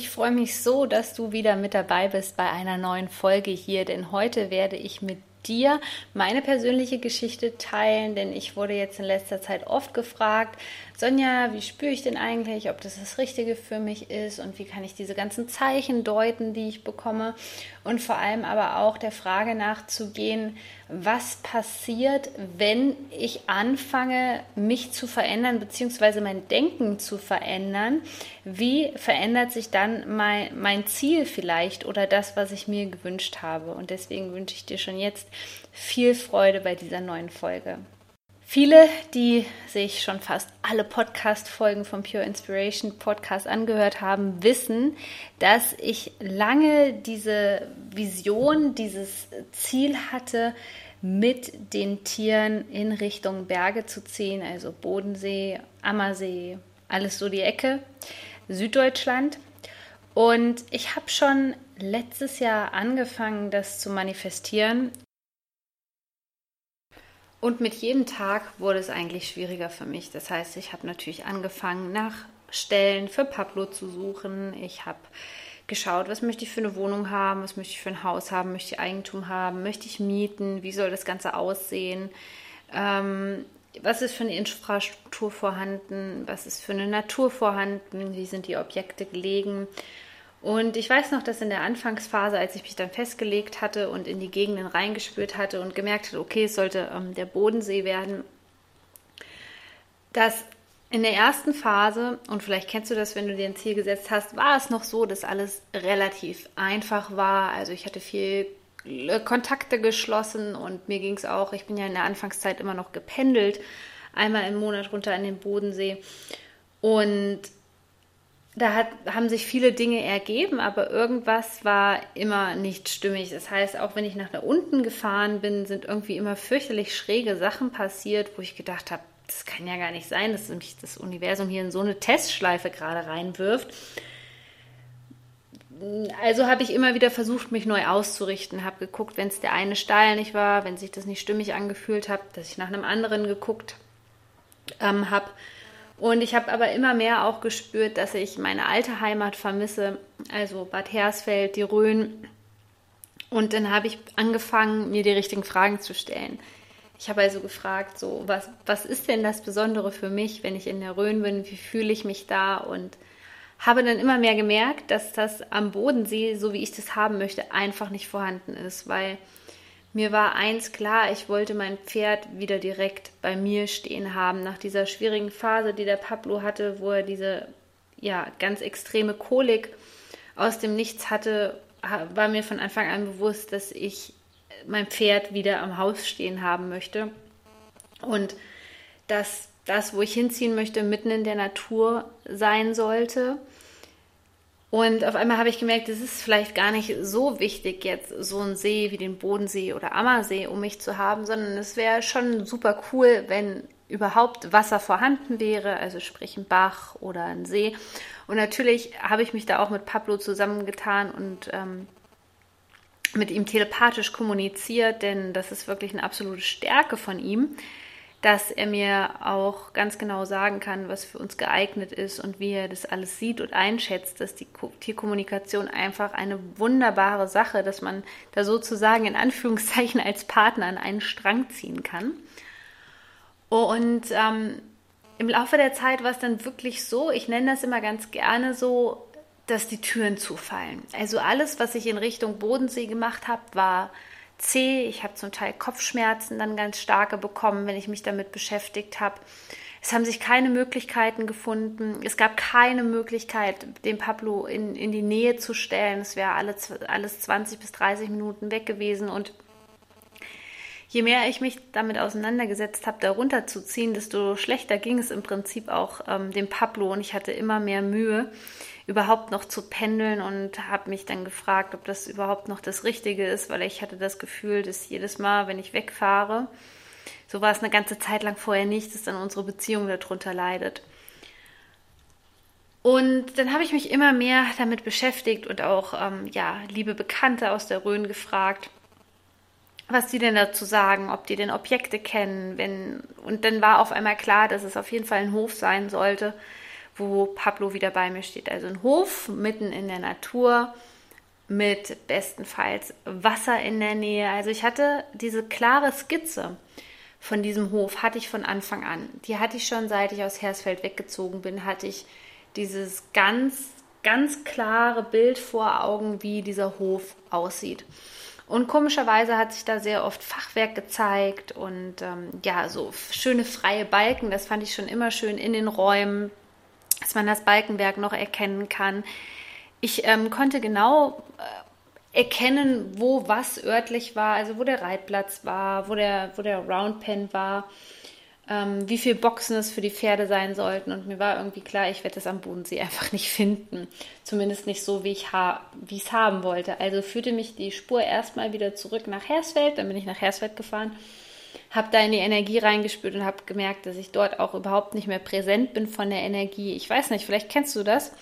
Ich freue mich so, dass du wieder mit dabei bist bei einer neuen Folge hier, denn heute werde ich mit dir meine persönliche Geschichte teilen, denn ich wurde jetzt in letzter Zeit oft gefragt, Sonja, wie spüre ich denn eigentlich, ob das das Richtige für mich ist und wie kann ich diese ganzen Zeichen deuten, die ich bekomme und vor allem aber auch der Frage nachzugehen, was passiert, wenn ich anfange, mich zu verändern bzw. mein Denken zu verändern, wie verändert sich dann mein, mein Ziel vielleicht oder das, was ich mir gewünscht habe und deswegen wünsche ich dir schon jetzt viel Freude bei dieser neuen Folge. Viele, die sich schon fast alle Podcast-Folgen vom Pure Inspiration Podcast angehört haben, wissen, dass ich lange diese Vision, dieses Ziel hatte, mit den Tieren in Richtung Berge zu ziehen, also Bodensee, Ammersee, alles so die Ecke, Süddeutschland. Und ich habe schon letztes Jahr angefangen, das zu manifestieren und mit jedem Tag wurde es eigentlich schwieriger für mich. Das heißt, ich habe natürlich angefangen, nach Stellen für Pablo zu suchen. Ich habe geschaut, was möchte ich für eine Wohnung haben, was möchte ich für ein Haus haben, möchte ich Eigentum haben, möchte ich mieten, wie soll das Ganze aussehen, ähm, was ist für eine Infrastruktur vorhanden, was ist für eine Natur vorhanden, wie sind die Objekte gelegen. Und ich weiß noch, dass in der Anfangsphase, als ich mich dann festgelegt hatte und in die Gegenden reingespürt hatte und gemerkt hatte, okay, es sollte ähm, der Bodensee werden, dass in der ersten Phase, und vielleicht kennst du das, wenn du dir ein Ziel gesetzt hast, war es noch so, dass alles relativ einfach war. Also ich hatte viel Kontakte geschlossen und mir ging es auch, ich bin ja in der Anfangszeit immer noch gependelt, einmal im Monat runter an den Bodensee. Und da hat, haben sich viele Dinge ergeben, aber irgendwas war immer nicht stimmig. Das heißt, auch wenn ich nach da unten gefahren bin, sind irgendwie immer fürchterlich schräge Sachen passiert, wo ich gedacht habe, das kann ja gar nicht sein, dass mich das Universum hier in so eine Testschleife gerade reinwirft. Also habe ich immer wieder versucht, mich neu auszurichten, habe geguckt, wenn es der eine Steil nicht war, wenn sich das nicht stimmig angefühlt hat, dass ich nach einem anderen geguckt ähm, habe und ich habe aber immer mehr auch gespürt, dass ich meine alte Heimat vermisse, also Bad Hersfeld, die Rhön. Und dann habe ich angefangen, mir die richtigen Fragen zu stellen. Ich habe also gefragt, so, was, was ist denn das Besondere für mich, wenn ich in der Rhön bin? Wie fühle ich mich da? Und habe dann immer mehr gemerkt, dass das am Bodensee, so wie ich das haben möchte, einfach nicht vorhanden ist, weil mir war eins klar, ich wollte mein Pferd wieder direkt bei mir stehen haben. Nach dieser schwierigen Phase, die der Pablo hatte, wo er diese ja, ganz extreme Kolik aus dem Nichts hatte, war mir von Anfang an bewusst, dass ich mein Pferd wieder am Haus stehen haben möchte. Und dass das, wo ich hinziehen möchte, mitten in der Natur sein sollte und auf einmal habe ich gemerkt, es ist vielleicht gar nicht so wichtig, jetzt so einen See wie den Bodensee oder Ammersee um mich zu haben, sondern es wäre schon super cool, wenn überhaupt Wasser vorhanden wäre, also sprich ein Bach oder ein See. Und natürlich habe ich mich da auch mit Pablo zusammengetan und ähm, mit ihm telepathisch kommuniziert, denn das ist wirklich eine absolute Stärke von ihm dass er mir auch ganz genau sagen kann, was für uns geeignet ist und wie er das alles sieht und einschätzt, dass die Tierkommunikation einfach eine wunderbare Sache, dass man da sozusagen in Anführungszeichen als Partner an einen Strang ziehen kann. Und ähm, im Laufe der Zeit war es dann wirklich so, ich nenne das immer ganz gerne so, dass die Türen zufallen. Also alles, was ich in Richtung Bodensee gemacht habe, war zäh. Ich habe zum Teil Kopfschmerzen dann ganz starke bekommen, wenn ich mich damit beschäftigt habe. Es haben sich keine Möglichkeiten gefunden. Es gab keine Möglichkeit, den Pablo in, in die Nähe zu stellen. Es wäre alle, alles 20 bis 30 Minuten weg gewesen. Und je mehr ich mich damit auseinandergesetzt habe, darunter zu ziehen, desto schlechter ging es im Prinzip auch ähm, dem Pablo und ich hatte immer mehr Mühe, überhaupt noch zu pendeln und habe mich dann gefragt, ob das überhaupt noch das Richtige ist, weil ich hatte das Gefühl, dass jedes Mal, wenn ich wegfahre, so war es eine ganze Zeit lang vorher nicht, dass dann unsere Beziehung darunter leidet. Und dann habe ich mich immer mehr damit beschäftigt und auch ähm, ja, liebe Bekannte aus der Rhön gefragt, was die denn dazu sagen, ob die denn Objekte kennen. Wenn, und dann war auf einmal klar, dass es auf jeden Fall ein Hof sein sollte, wo Pablo wieder bei mir steht. Also ein Hof mitten in der Natur mit bestenfalls Wasser in der Nähe. Also ich hatte diese klare Skizze von diesem Hof, hatte ich von Anfang an. Die hatte ich schon, seit ich aus Hersfeld weggezogen bin, hatte ich dieses ganz, ganz klare Bild vor Augen, wie dieser Hof aussieht. Und komischerweise hat sich da sehr oft Fachwerk gezeigt und ähm, ja, so schöne freie Balken, das fand ich schon immer schön in den Räumen, dass man das Balkenwerk noch erkennen kann. Ich ähm, konnte genau äh, erkennen, wo was örtlich war, also wo der Reitplatz war, wo der, wo der Roundpen war ähm, wie viele Boxen es für die Pferde sein sollten. Und mir war irgendwie klar, ich werde es am Bodensee einfach nicht finden. Zumindest nicht so, wie ich ha es haben wollte. Also führte mich die Spur erstmal wieder zurück nach Hersfeld. Dann bin ich nach Hersfeld gefahren, habe da in die Energie reingespürt und habe gemerkt, dass ich dort auch überhaupt nicht mehr präsent bin von der Energie. Ich weiß nicht, vielleicht kennst du das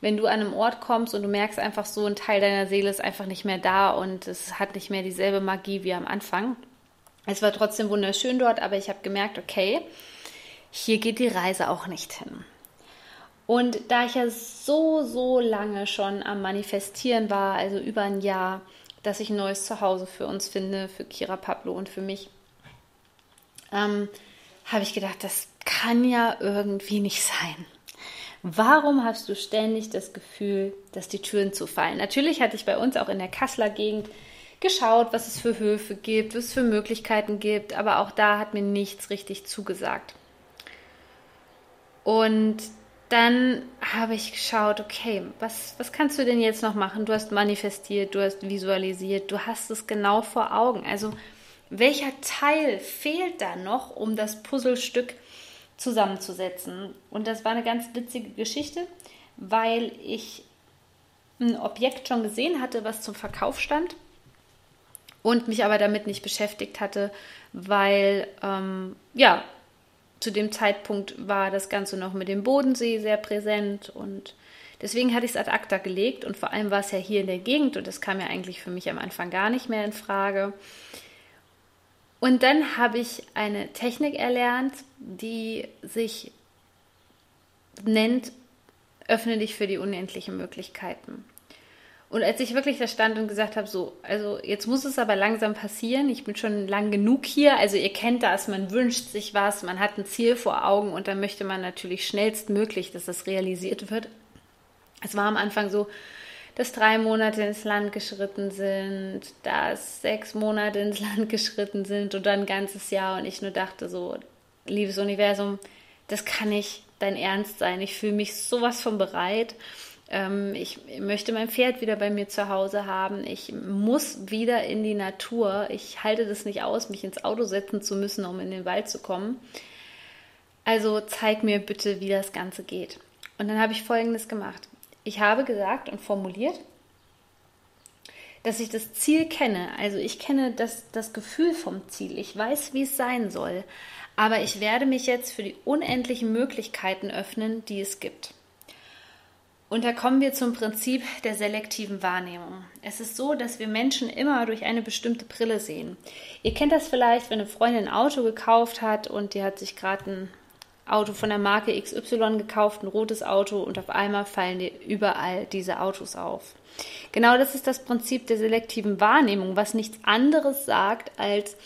wenn du an einem Ort kommst und du merkst einfach so, ein Teil deiner Seele ist einfach nicht mehr da und es hat nicht mehr dieselbe Magie wie am Anfang. Es war trotzdem wunderschön dort, aber ich habe gemerkt, okay, hier geht die Reise auch nicht hin. Und da ich ja so, so lange schon am Manifestieren war, also über ein Jahr, dass ich ein neues Zuhause für uns finde, für Kira Pablo und für mich, ähm, habe ich gedacht, das kann ja irgendwie nicht sein. Warum hast du ständig das Gefühl, dass die Türen zufallen? Natürlich hatte ich bei uns auch in der Kasseler Gegend geschaut, was es für Höfe gibt, was es für Möglichkeiten gibt, aber auch da hat mir nichts richtig zugesagt. Und dann habe ich geschaut, okay, was, was kannst du denn jetzt noch machen? Du hast manifestiert, du hast visualisiert, du hast es genau vor Augen. Also welcher Teil fehlt da noch, um das Puzzlestück zusammenzusetzen? Und das war eine ganz witzige Geschichte, weil ich ein Objekt schon gesehen hatte, was zum Verkauf stand und mich aber damit nicht beschäftigt hatte, weil ähm, ja, zu dem Zeitpunkt war das Ganze noch mit dem Bodensee sehr präsent und deswegen hatte ich es ad acta gelegt und vor allem war es ja hier in der Gegend und das kam ja eigentlich für mich am Anfang gar nicht mehr in Frage. Und dann habe ich eine Technik erlernt, die sich nennt, öffne dich für die unendlichen Möglichkeiten. Und als ich wirklich da stand und gesagt habe, so, also jetzt muss es aber langsam passieren, ich bin schon lang genug hier, also ihr kennt das, man wünscht sich was, man hat ein Ziel vor Augen und dann möchte man natürlich schnellstmöglich, dass das realisiert wird. Es war am Anfang so, dass drei Monate ins Land geschritten sind, dass sechs Monate ins Land geschritten sind und dann ein ganzes Jahr. Und ich nur dachte so, liebes Universum, das kann nicht dein Ernst sein, ich fühle mich sowas von bereit ich möchte mein Pferd wieder bei mir zu Hause haben. Ich muss wieder in die Natur. Ich halte das nicht aus, mich ins Auto setzen zu müssen, um in den Wald zu kommen. Also zeig mir bitte, wie das Ganze geht. Und dann habe ich Folgendes gemacht. Ich habe gesagt und formuliert, dass ich das Ziel kenne. Also ich kenne das, das Gefühl vom Ziel. Ich weiß, wie es sein soll. Aber ich werde mich jetzt für die unendlichen Möglichkeiten öffnen, die es gibt. Und da kommen wir zum Prinzip der selektiven Wahrnehmung. Es ist so, dass wir Menschen immer durch eine bestimmte Brille sehen. Ihr kennt das vielleicht, wenn eine Freundin ein Auto gekauft hat und die hat sich gerade ein Auto von der Marke XY gekauft, ein rotes Auto und auf einmal fallen dir überall diese Autos auf. Genau das ist das Prinzip der selektiven Wahrnehmung, was nichts anderes sagt als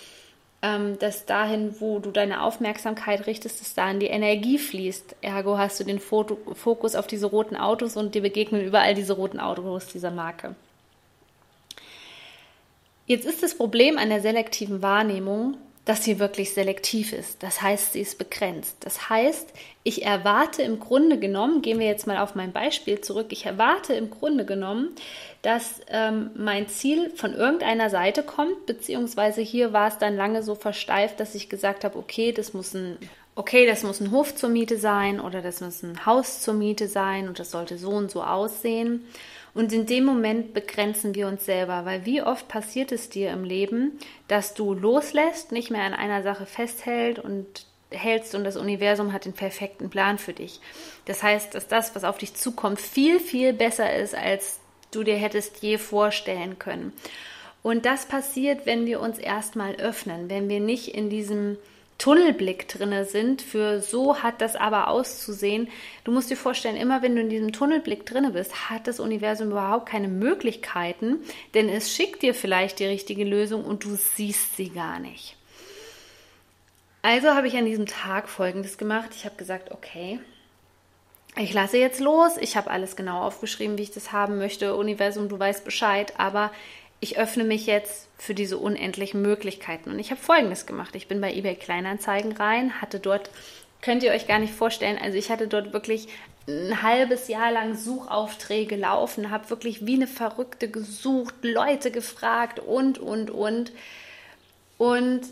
ähm, dass dahin, wo du deine Aufmerksamkeit richtest, dass dahin die Energie fließt. Ergo hast du den Foto Fokus auf diese roten Autos und dir begegnen überall diese roten Autos dieser Marke. Jetzt ist das Problem an der selektiven Wahrnehmung, dass sie wirklich selektiv ist. Das heißt, sie ist begrenzt. Das heißt, ich erwarte im Grunde genommen, gehen wir jetzt mal auf mein Beispiel zurück, ich erwarte im Grunde genommen, dass ähm, mein Ziel von irgendeiner Seite kommt, beziehungsweise hier war es dann lange so versteift, dass ich gesagt habe, okay, das muss ein okay, das muss ein Hof zur Miete sein oder das muss ein Haus zur Miete sein und das sollte so und so aussehen. Und in dem Moment begrenzen wir uns selber, weil wie oft passiert es dir im Leben, dass du loslässt, nicht mehr an einer Sache festhält und hältst und das Universum hat den perfekten Plan für dich. Das heißt, dass das, was auf dich zukommt, viel, viel besser ist, als du dir hättest je vorstellen können. Und das passiert, wenn wir uns erstmal öffnen, wenn wir nicht in diesem Tunnelblick drinne sind, für so hat das aber auszusehen. Du musst dir vorstellen, immer wenn du in diesem Tunnelblick drinne bist, hat das Universum überhaupt keine Möglichkeiten, denn es schickt dir vielleicht die richtige Lösung und du siehst sie gar nicht. Also habe ich an diesem Tag Folgendes gemacht. Ich habe gesagt, okay, ich lasse jetzt los. Ich habe alles genau aufgeschrieben, wie ich das haben möchte. Universum, du weißt Bescheid, aber ich öffne mich jetzt für diese unendlichen Möglichkeiten. Und ich habe Folgendes gemacht. Ich bin bei eBay Kleinanzeigen rein, hatte dort, könnt ihr euch gar nicht vorstellen, also ich hatte dort wirklich ein halbes Jahr lang Suchaufträge laufen, habe wirklich wie eine Verrückte gesucht, Leute gefragt und, und, und. Und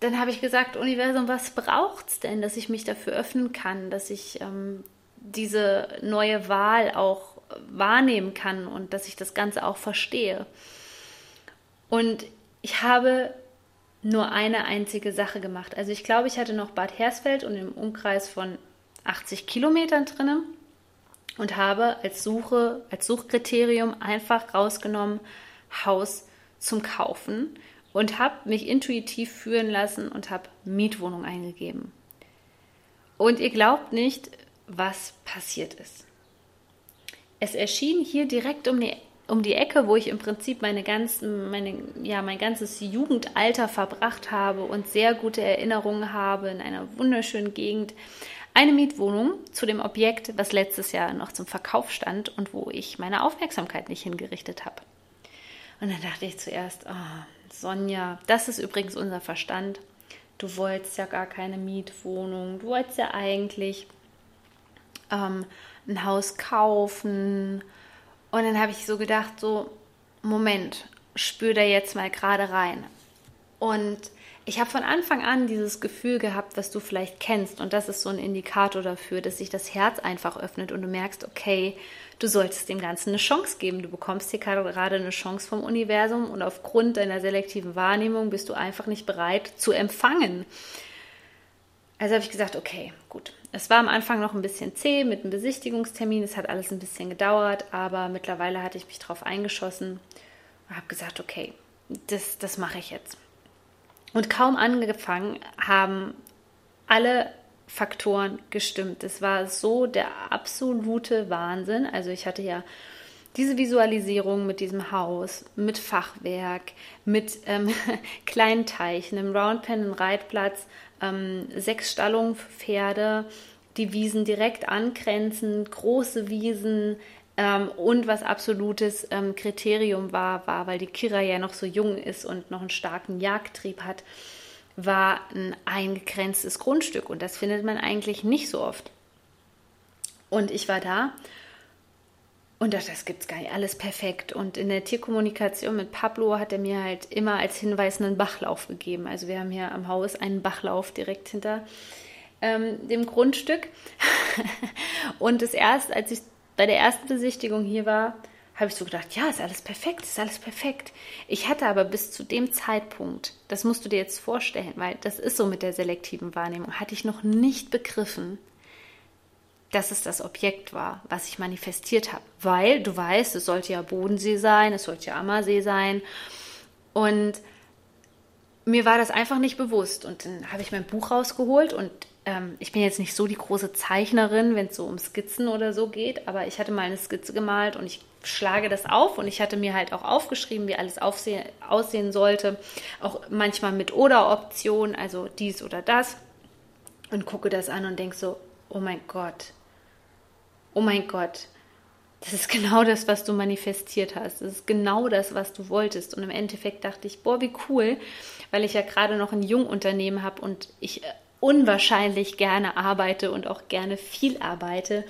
dann habe ich gesagt, Universum, was braucht es denn, dass ich mich dafür öffnen kann, dass ich ähm, diese neue Wahl auch wahrnehmen kann und dass ich das Ganze auch verstehe. Und ich habe nur eine einzige Sache gemacht. Also ich glaube, ich hatte noch Bad Hersfeld und im Umkreis von 80 Kilometern drinne und habe als Suche, als Suchkriterium einfach rausgenommen, Haus zum Kaufen und habe mich intuitiv führen lassen und habe Mietwohnung eingegeben. Und ihr glaubt nicht, was passiert ist. Es erschien hier direkt um die um die Ecke, wo ich im Prinzip meine ganzen, meine, ja, mein ganzes Jugendalter verbracht habe und sehr gute Erinnerungen habe in einer wunderschönen Gegend. Eine Mietwohnung zu dem Objekt, was letztes Jahr noch zum Verkauf stand und wo ich meine Aufmerksamkeit nicht hingerichtet habe. Und dann dachte ich zuerst, oh, Sonja, das ist übrigens unser Verstand. Du wolltest ja gar keine Mietwohnung. Du wolltest ja eigentlich ähm, ein Haus kaufen und dann habe ich so gedacht, so, Moment, spür da jetzt mal gerade rein. Und ich habe von Anfang an dieses Gefühl gehabt, was du vielleicht kennst. Und das ist so ein Indikator dafür, dass sich das Herz einfach öffnet und du merkst, okay, du solltest dem Ganzen eine Chance geben. Du bekommst hier gerade eine Chance vom Universum und aufgrund deiner selektiven Wahrnehmung bist du einfach nicht bereit zu empfangen. Also habe ich gesagt, okay, gut. Es war am Anfang noch ein bisschen zäh mit einem Besichtigungstermin. Es hat alles ein bisschen gedauert, aber mittlerweile hatte ich mich darauf eingeschossen und habe gesagt, okay, das, das mache ich jetzt. Und kaum angefangen haben alle Faktoren gestimmt. Es war so der absolute Wahnsinn. Also ich hatte ja diese Visualisierung mit diesem Haus, mit Fachwerk, mit ähm, kleinen Teichen, einem Roundpen, einem Reitplatz, ähm, sechs Stallungen für Pferde, die Wiesen direkt angrenzend, große Wiesen, ähm, und was absolutes ähm, Kriterium war, war, weil die Kira ja noch so jung ist und noch einen starken Jagdtrieb hat, war ein eingegrenztes Grundstück. Und das findet man eigentlich nicht so oft. Und ich war da und dachte, das gibt's gar nicht, alles perfekt. Und in der Tierkommunikation mit Pablo hat er mir halt immer als Hinweis einen Bachlauf gegeben. Also wir haben hier am Haus einen Bachlauf direkt hinter ähm, dem Grundstück. und das erst, als ich bei der ersten Besichtigung hier war, habe ich so gedacht, ja, ist alles perfekt, ist alles perfekt. Ich hatte aber bis zu dem Zeitpunkt, das musst du dir jetzt vorstellen, weil das ist so mit der selektiven Wahrnehmung, hatte ich noch nicht begriffen, dass es das Objekt war, was ich manifestiert habe. Weil du weißt, es sollte ja Bodensee sein, es sollte ja Ammersee sein. Und mir war das einfach nicht bewusst. Und dann habe ich mein Buch rausgeholt und ähm, ich bin jetzt nicht so die große Zeichnerin, wenn es so um Skizzen oder so geht, aber ich hatte mal eine Skizze gemalt und ich schlage das auf und ich hatte mir halt auch aufgeschrieben, wie alles aufsehen, aussehen sollte. Auch manchmal mit Oder-Option, also dies oder das. Und gucke das an und denke so, oh mein Gott, oh mein Gott, das ist genau das, was du manifestiert hast. Das ist genau das, was du wolltest. Und im Endeffekt dachte ich, boah, wie cool, weil ich ja gerade noch ein Jungunternehmen habe und ich äh, unwahrscheinlich gerne arbeite und auch gerne viel arbeite,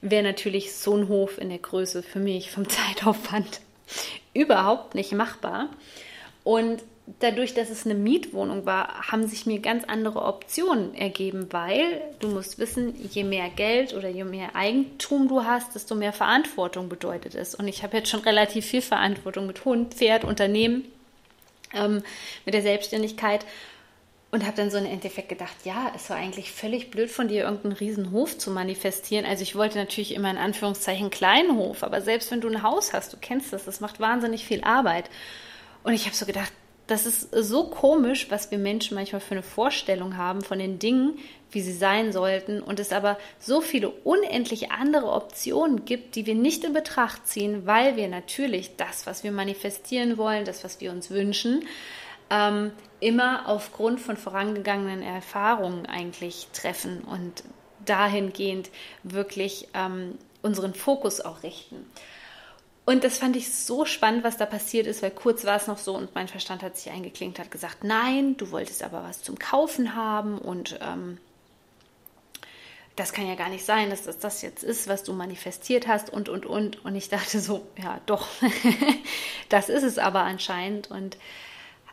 wäre natürlich so ein Hof in der Größe für mich vom Zeitaufwand überhaupt nicht machbar. Und dadurch, dass es eine Mietwohnung war, haben sich mir ganz andere Optionen ergeben, weil du musst wissen, je mehr Geld oder je mehr Eigentum du hast, desto mehr Verantwortung bedeutet es. Und ich habe jetzt schon relativ viel Verantwortung mit Hund, Pferd, Unternehmen, ähm, mit der Selbstständigkeit und habe dann so im Endeffekt gedacht, ja, es war eigentlich völlig blöd von dir, irgendeinen riesen Hof zu manifestieren. Also ich wollte natürlich immer in Anführungszeichen kleinen Hof, aber selbst wenn du ein Haus hast, du kennst das, das macht wahnsinnig viel Arbeit. Und ich habe so gedacht, das ist so komisch, was wir Menschen manchmal für eine Vorstellung haben von den Dingen, wie sie sein sollten, und es aber so viele unendlich andere Optionen gibt, die wir nicht in Betracht ziehen, weil wir natürlich das, was wir manifestieren wollen, das, was wir uns wünschen, ähm, immer aufgrund von vorangegangenen Erfahrungen eigentlich treffen und dahingehend wirklich ähm, unseren Fokus auch richten. Und das fand ich so spannend, was da passiert ist, weil kurz war es noch so und mein Verstand hat sich eingeklinkt, hat gesagt, nein, du wolltest aber was zum Kaufen haben und ähm, das kann ja gar nicht sein, dass das das jetzt ist, was du manifestiert hast und, und, und. Und ich dachte so, ja, doch, das ist es aber anscheinend. Und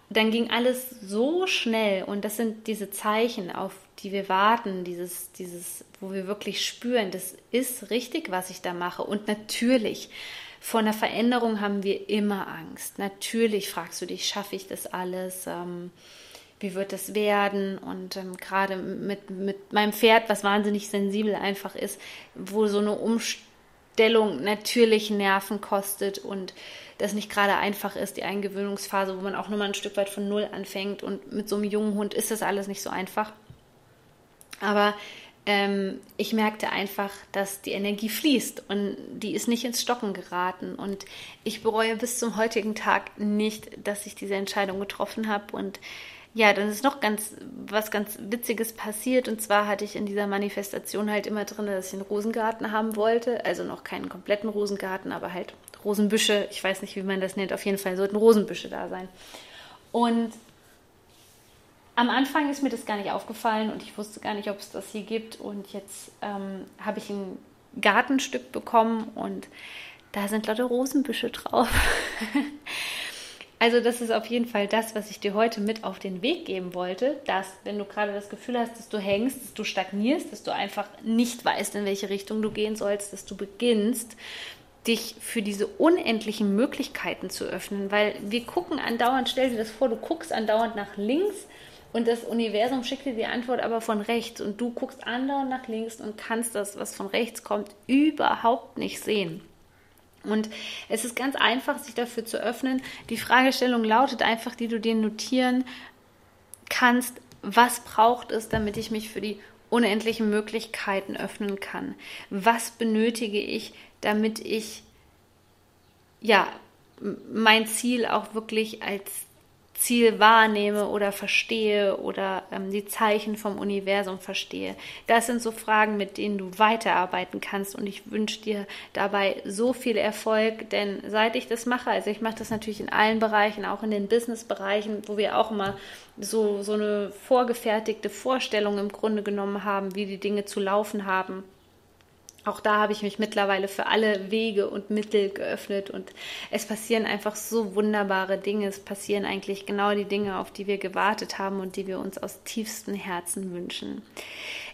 dann ging alles so schnell und das sind diese Zeichen, auf die wir warten, dieses, dieses, wo wir wirklich spüren, das ist richtig, was ich da mache. Und natürlich vor einer Veränderung haben wir immer Angst. Natürlich fragst du dich, schaffe ich das alles? Ähm, wie wird das werden? Und ähm, gerade mit, mit meinem Pferd, was wahnsinnig sensibel einfach ist, wo so eine Umstellung natürlich Nerven kostet und das nicht gerade einfach ist, die Eingewöhnungsphase, wo man auch nur mal ein Stück weit von Null anfängt. Und mit so einem jungen Hund ist das alles nicht so einfach. Aber ähm, ich merkte einfach, dass die Energie fließt und die ist nicht ins Stocken geraten. Und ich bereue bis zum heutigen Tag nicht, dass ich diese Entscheidung getroffen habe. Und ja, dann ist noch ganz was ganz Witziges passiert. Und zwar hatte ich in dieser Manifestation halt immer drin, dass ich einen Rosengarten haben wollte. Also noch keinen kompletten Rosengarten, aber halt Rosenbüsche. Ich weiß nicht, wie man das nennt. Auf jeden Fall sollten Rosenbüsche da sein. Und am Anfang ist mir das gar nicht aufgefallen und ich wusste gar nicht, ob es das hier gibt. Und jetzt ähm, habe ich ein Gartenstück bekommen und da sind lauter Rosenbüsche drauf. also das ist auf jeden Fall das, was ich dir heute mit auf den Weg geben wollte, dass wenn du gerade das Gefühl hast, dass du hängst, dass du stagnierst, dass du einfach nicht weißt, in welche Richtung du gehen sollst, dass du beginnst, dich für diese unendlichen Möglichkeiten zu öffnen, weil wir gucken andauernd, stell dir das vor, du guckst andauernd nach links und das Universum schickt dir die Antwort aber von rechts und du guckst andauernd nach links und kannst das, was von rechts kommt, überhaupt nicht sehen. Und es ist ganz einfach, sich dafür zu öffnen. Die Fragestellung lautet einfach, die du dir notieren kannst, was braucht es, damit ich mich für die unendlichen Möglichkeiten öffnen kann? Was benötige ich, damit ich ja mein Ziel auch wirklich als Ziel wahrnehme oder verstehe oder ähm, die Zeichen vom Universum verstehe. Das sind so Fragen, mit denen du weiterarbeiten kannst. Und ich wünsche dir dabei so viel Erfolg, denn seit ich das mache, also ich mache das natürlich in allen Bereichen, auch in den Business-Bereichen, wo wir auch immer so, so eine vorgefertigte Vorstellung im Grunde genommen haben, wie die Dinge zu laufen haben auch da habe ich mich mittlerweile für alle Wege und Mittel geöffnet und es passieren einfach so wunderbare Dinge. Es passieren eigentlich genau die Dinge, auf die wir gewartet haben und die wir uns aus tiefstem Herzen wünschen.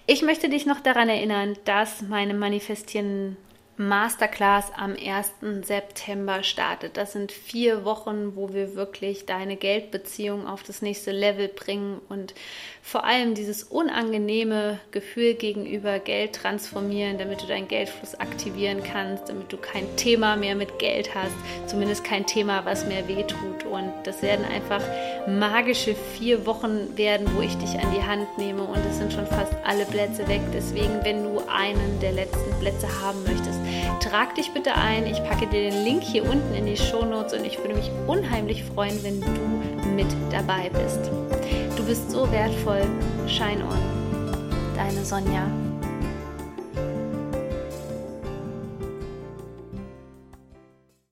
Ich möchte dich noch daran erinnern, dass meine Manifestieren Masterclass am 1. September startet. Das sind vier Wochen, wo wir wirklich deine Geldbeziehung auf das nächste Level bringen und vor allem dieses unangenehme Gefühl gegenüber Geld transformieren, damit du deinen Geldfluss aktivieren kannst, damit du kein Thema mehr mit Geld hast, zumindest kein Thema, was mehr wehtut. Und das werden einfach magische vier Wochen werden, wo ich dich an die Hand nehme und es sind schon fast alle Plätze weg. Deswegen, wenn du einen der letzten Plätze haben möchtest, trag dich bitte ein. Ich packe dir den Link hier unten in die Show Notes und ich würde mich unheimlich freuen, wenn du mit dabei bist. Du bist so wertvoll. Shine on. Deine Sonja.